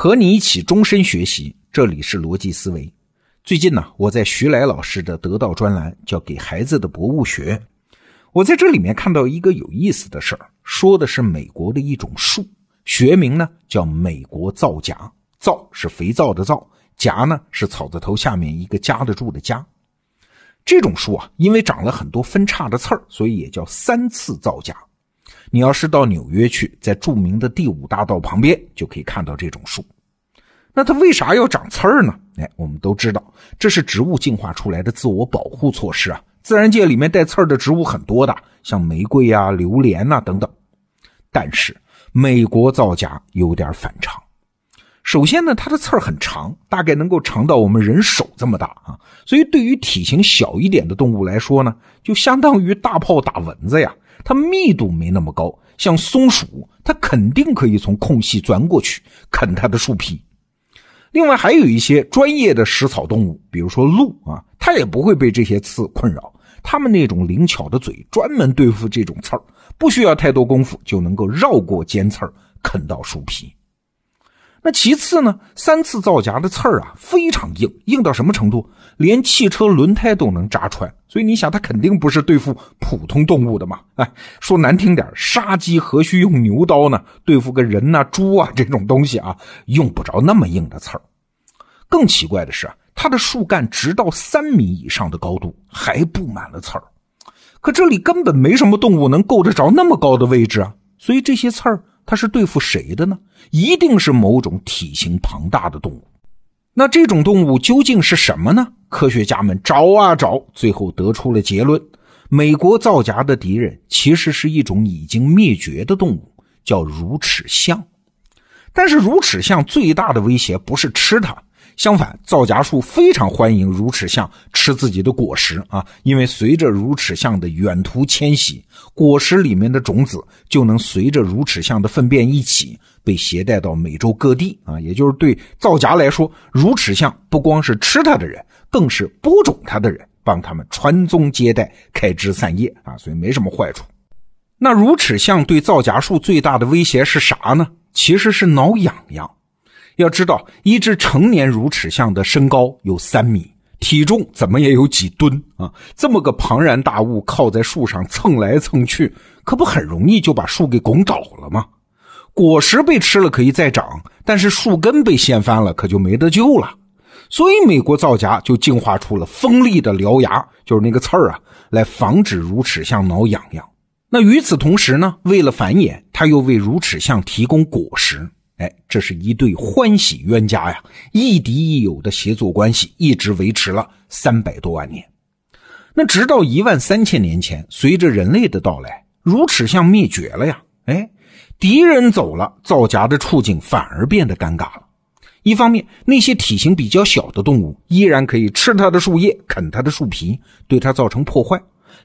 和你一起终身学习，这里是逻辑思维。最近呢，我在徐来老师的得到专栏叫《给孩子的博物学》，我在这里面看到一个有意思的事儿，说的是美国的一种树，学名呢叫美国皂荚，皂是肥皂的皂，荚呢是草字头下面一个夹得住的夹。这种树啊，因为长了很多分叉的刺儿，所以也叫三次皂荚。你要是到纽约去，在著名的第五大道旁边就可以看到这种树。那它为啥要长刺儿呢？哎，我们都知道，这是植物进化出来的自我保护措施啊。自然界里面带刺儿的植物很多的，像玫瑰啊、榴莲呐等等。但是美国造假有点反常。首先呢，它的刺儿很长，大概能够长到我们人手这么大啊。所以对于体型小一点的动物来说呢，就相当于大炮打蚊子呀。它密度没那么高，像松鼠，它肯定可以从空隙钻过去啃它的树皮。另外还有一些专业的食草动物，比如说鹿啊，它也不会被这些刺困扰。它们那种灵巧的嘴，专门对付这种刺儿，不需要太多功夫就能够绕过尖刺儿啃到树皮。那其次呢，三次皂荚的刺儿啊非常硬，硬到什么程度？连汽车轮胎都能扎穿。所以你想，它肯定不是对付普通动物的嘛？哎，说难听点，杀鸡何须用牛刀呢？对付个人呐、猪啊这种东西啊，用不着那么硬的刺儿。更奇怪的是啊，它的树干直到三米以上的高度还布满了刺儿。可这里根本没什么动物能够得着那么高的位置啊，所以这些刺儿。它是对付谁的呢？一定是某种体型庞大的动物。那这种动物究竟是什么呢？科学家们找啊找，最后得出了结论：美国造假的敌人其实是一种已经灭绝的动物，叫乳齿象。但是乳齿象最大的威胁不是吃它。相反，皂荚树非常欢迎乳齿象吃自己的果实啊，因为随着乳齿象的远途迁徙，果实里面的种子就能随着乳齿象的粪便一起被携带到美洲各地啊。也就是对皂荚来说，乳齿象不光是吃它的人，更是播种它的人，帮他们传宗接代、开枝散叶啊，所以没什么坏处。那乳齿象对皂荚树最大的威胁是啥呢？其实是挠痒痒。要知道，一只成年乳齿象的身高有三米，体重怎么也有几吨啊！这么个庞然大物靠在树上蹭来蹭去，可不很容易就把树给拱倒了吗？果实被吃了可以再长，但是树根被掀翻了可就没得救了。所以美国造荚就进化出了锋利的獠牙，就是那个刺儿啊，来防止乳齿象挠痒痒。那与此同时呢，为了繁衍，它又为乳齿象提供果实。哎，这是一对欢喜冤家呀，亦敌亦友的协作关系，一直维持了三百多万年。那直到一万三千年前，随着人类的到来，乳齿象灭绝了呀。哎，敌人走了，造荚的处境反而变得尴尬了。一方面，那些体型比较小的动物依然可以吃它的树叶、啃它的树皮，对它造成破坏；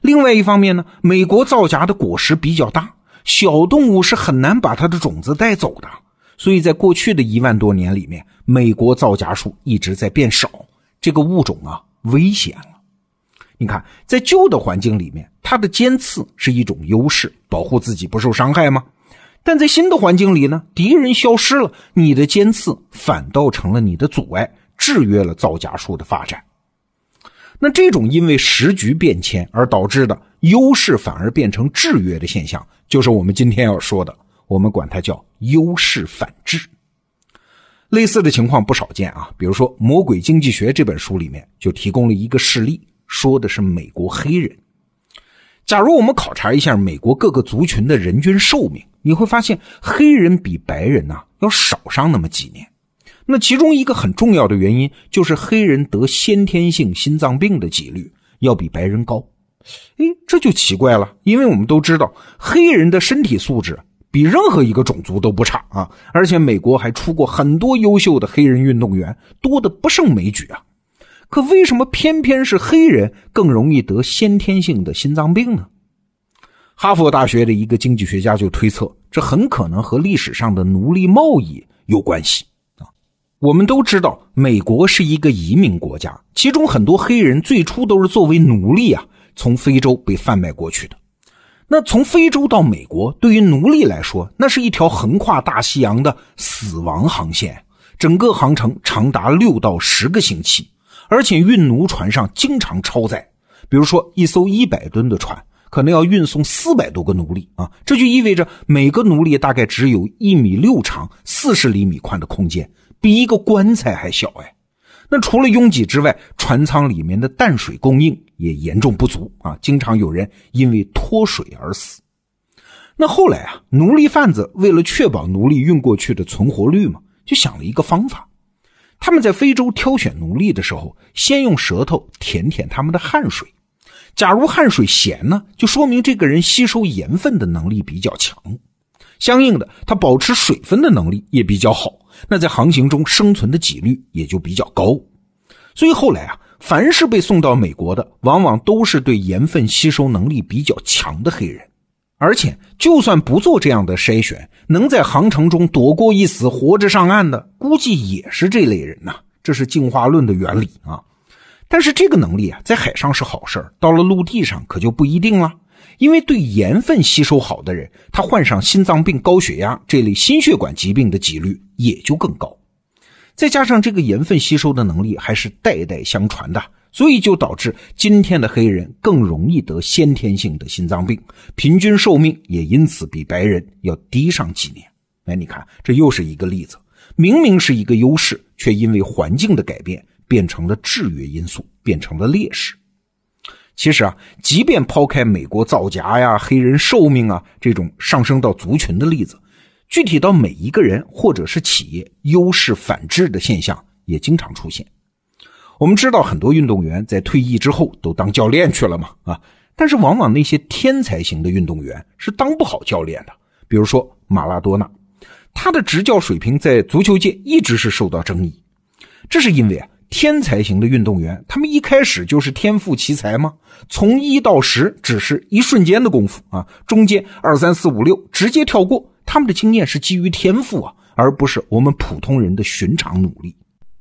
另外一方面呢，美国皂荚的果实比较大，小动物是很难把它的种子带走的。所以在过去的一万多年里面，美国皂荚树一直在变少，这个物种啊危险了。你看，在旧的环境里面，它的尖刺是一种优势，保护自己不受伤害吗？但在新的环境里呢，敌人消失了，你的尖刺反倒成了你的阻碍，制约了皂荚树的发展。那这种因为时局变迁而导致的优势反而变成制约的现象，就是我们今天要说的。我们管它叫优势反制。类似的情况不少见啊，比如说《魔鬼经济学》这本书里面就提供了一个事例，说的是美国黑人。假如我们考察一下美国各个族群的人均寿命，你会发现黑人比白人呐要少上那么几年。那其中一个很重要的原因就是黑人得先天性心脏病的几率要比白人高。哎，这就奇怪了，因为我们都知道黑人的身体素质。比任何一个种族都不差啊！而且美国还出过很多优秀的黑人运动员，多的不胜枚举啊。可为什么偏偏是黑人更容易得先天性的心脏病呢？哈佛大学的一个经济学家就推测，这很可能和历史上的奴隶贸易有关系。我们都知道，美国是一个移民国家，其中很多黑人最初都是作为奴隶啊，从非洲被贩卖过去的。那从非洲到美国，对于奴隶来说，那是一条横跨大西洋的死亡航线。整个航程长达六到十个星期，而且运奴船上经常超载。比如说，一艘一百吨的船可能要运送四百多个奴隶啊，这就意味着每个奴隶大概只有一米六长、四十厘米宽的空间，比一个棺材还小哎。那除了拥挤之外，船舱里面的淡水供应也严重不足啊，经常有人因为脱水而死。那后来啊，奴隶贩子为了确保奴隶运过去的存活率嘛，就想了一个方法。他们在非洲挑选奴隶的时候，先用舌头舔舔他们的汗水。假如汗水咸呢，就说明这个人吸收盐分的能力比较强，相应的，它保持水分的能力也比较好。那在航行中生存的几率也就比较高。所以后来啊，凡是被送到美国的，往往都是对盐分吸收能力比较强的黑人。而且，就算不做这样的筛选，能在航程中躲过一死、活着上岸的，估计也是这类人呐。这是进化论的原理啊。但是这个能力啊，在海上是好事到了陆地上可就不一定了。因为对盐分吸收好的人，他患上心脏病、高血压这类心血管疾病的几率也就更高。再加上这个盐分吸收的能力还是代代相传的。所以就导致今天的黑人更容易得先天性的心脏病，平均寿命也因此比白人要低上几年。哎，你看，这又是一个例子，明明是一个优势，却因为环境的改变变成了制约因素，变成了劣势。其实啊，即便抛开美国造假呀、黑人寿命啊这种上升到族群的例子，具体到每一个人或者是企业，优势反制的现象也经常出现。我们知道很多运动员在退役之后都当教练去了嘛，啊，但是往往那些天才型的运动员是当不好教练的。比如说马拉多纳，他的执教水平在足球界一直是受到争议。这是因为啊，天才型的运动员他们一开始就是天赋奇才吗？从一到十只是一瞬间的功夫啊，中间二三四五六直接跳过。他们的经验是基于天赋啊，而不是我们普通人的寻常努力。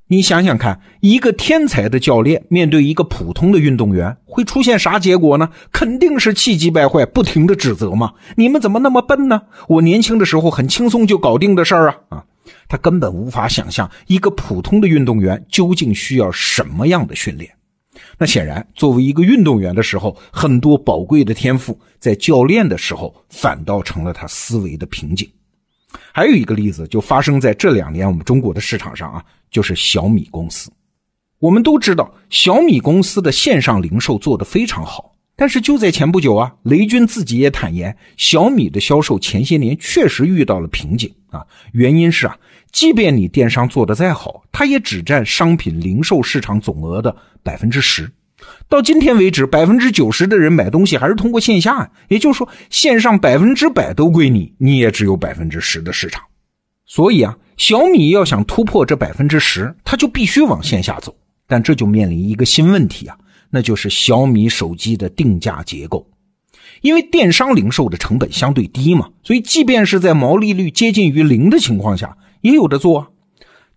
你想想看，一个天才的教练面对一个普通的运动员，会出现啥结果呢？肯定是气急败坏，不停的指责嘛！你们怎么那么笨呢？我年轻的时候很轻松就搞定的事儿啊！啊，他根本无法想象一个普通的运动员究竟需要什么样的训练。那显然，作为一个运动员的时候，很多宝贵的天赋，在教练的时候反倒成了他思维的瓶颈。还有一个例子，就发生在这两年我们中国的市场上啊，就是小米公司。我们都知道，小米公司的线上零售做得非常好。但是就在前不久啊，雷军自己也坦言，小米的销售前些年确实遇到了瓶颈啊。原因是啊，即便你电商做得再好，它也只占商品零售市场总额的百分之十。到今天为止，百分之九十的人买东西还是通过线下，啊也就是说，线上百分之百都归你，你也只有百分之十的市场。所以啊，小米要想突破这百分之十，它就必须往线下走。但这就面临一个新问题啊，那就是小米手机的定价结构。因为电商零售的成本相对低嘛，所以即便是在毛利率接近于零的情况下，也有的做啊。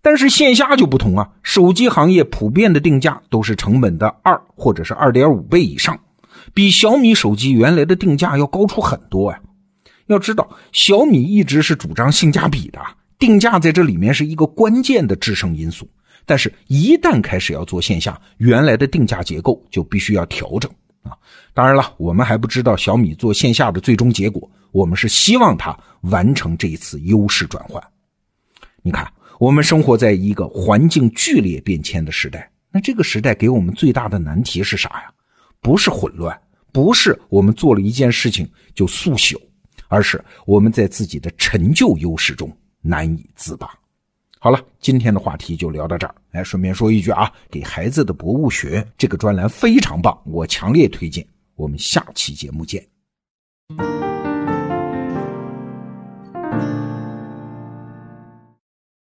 但是线下就不同啊，手机行业普遍的定价都是成本的二或者是二点五倍以上，比小米手机原来的定价要高出很多呀。要知道，小米一直是主张性价比的，定价在这里面是一个关键的制胜因素。但是，一旦开始要做线下，原来的定价结构就必须要调整啊。当然了，我们还不知道小米做线下的最终结果，我们是希望它完成这一次优势转换。你看。我们生活在一个环境剧烈变迁的时代，那这个时代给我们最大的难题是啥呀？不是混乱，不是我们做了一件事情就速朽，而是我们在自己的陈旧优势中难以自拔。好了，今天的话题就聊到这儿。哎，顺便说一句啊，给孩子的博物学这个专栏非常棒，我强烈推荐。我们下期节目见。